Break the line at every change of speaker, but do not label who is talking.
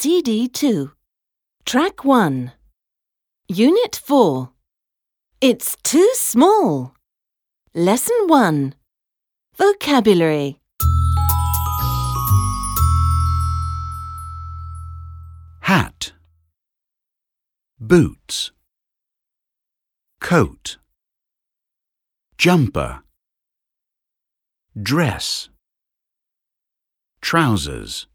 CD2. Track 1. Unit 4. It's too small. Lesson 1. Vocabulary.
hat boots coat jumper dress trousers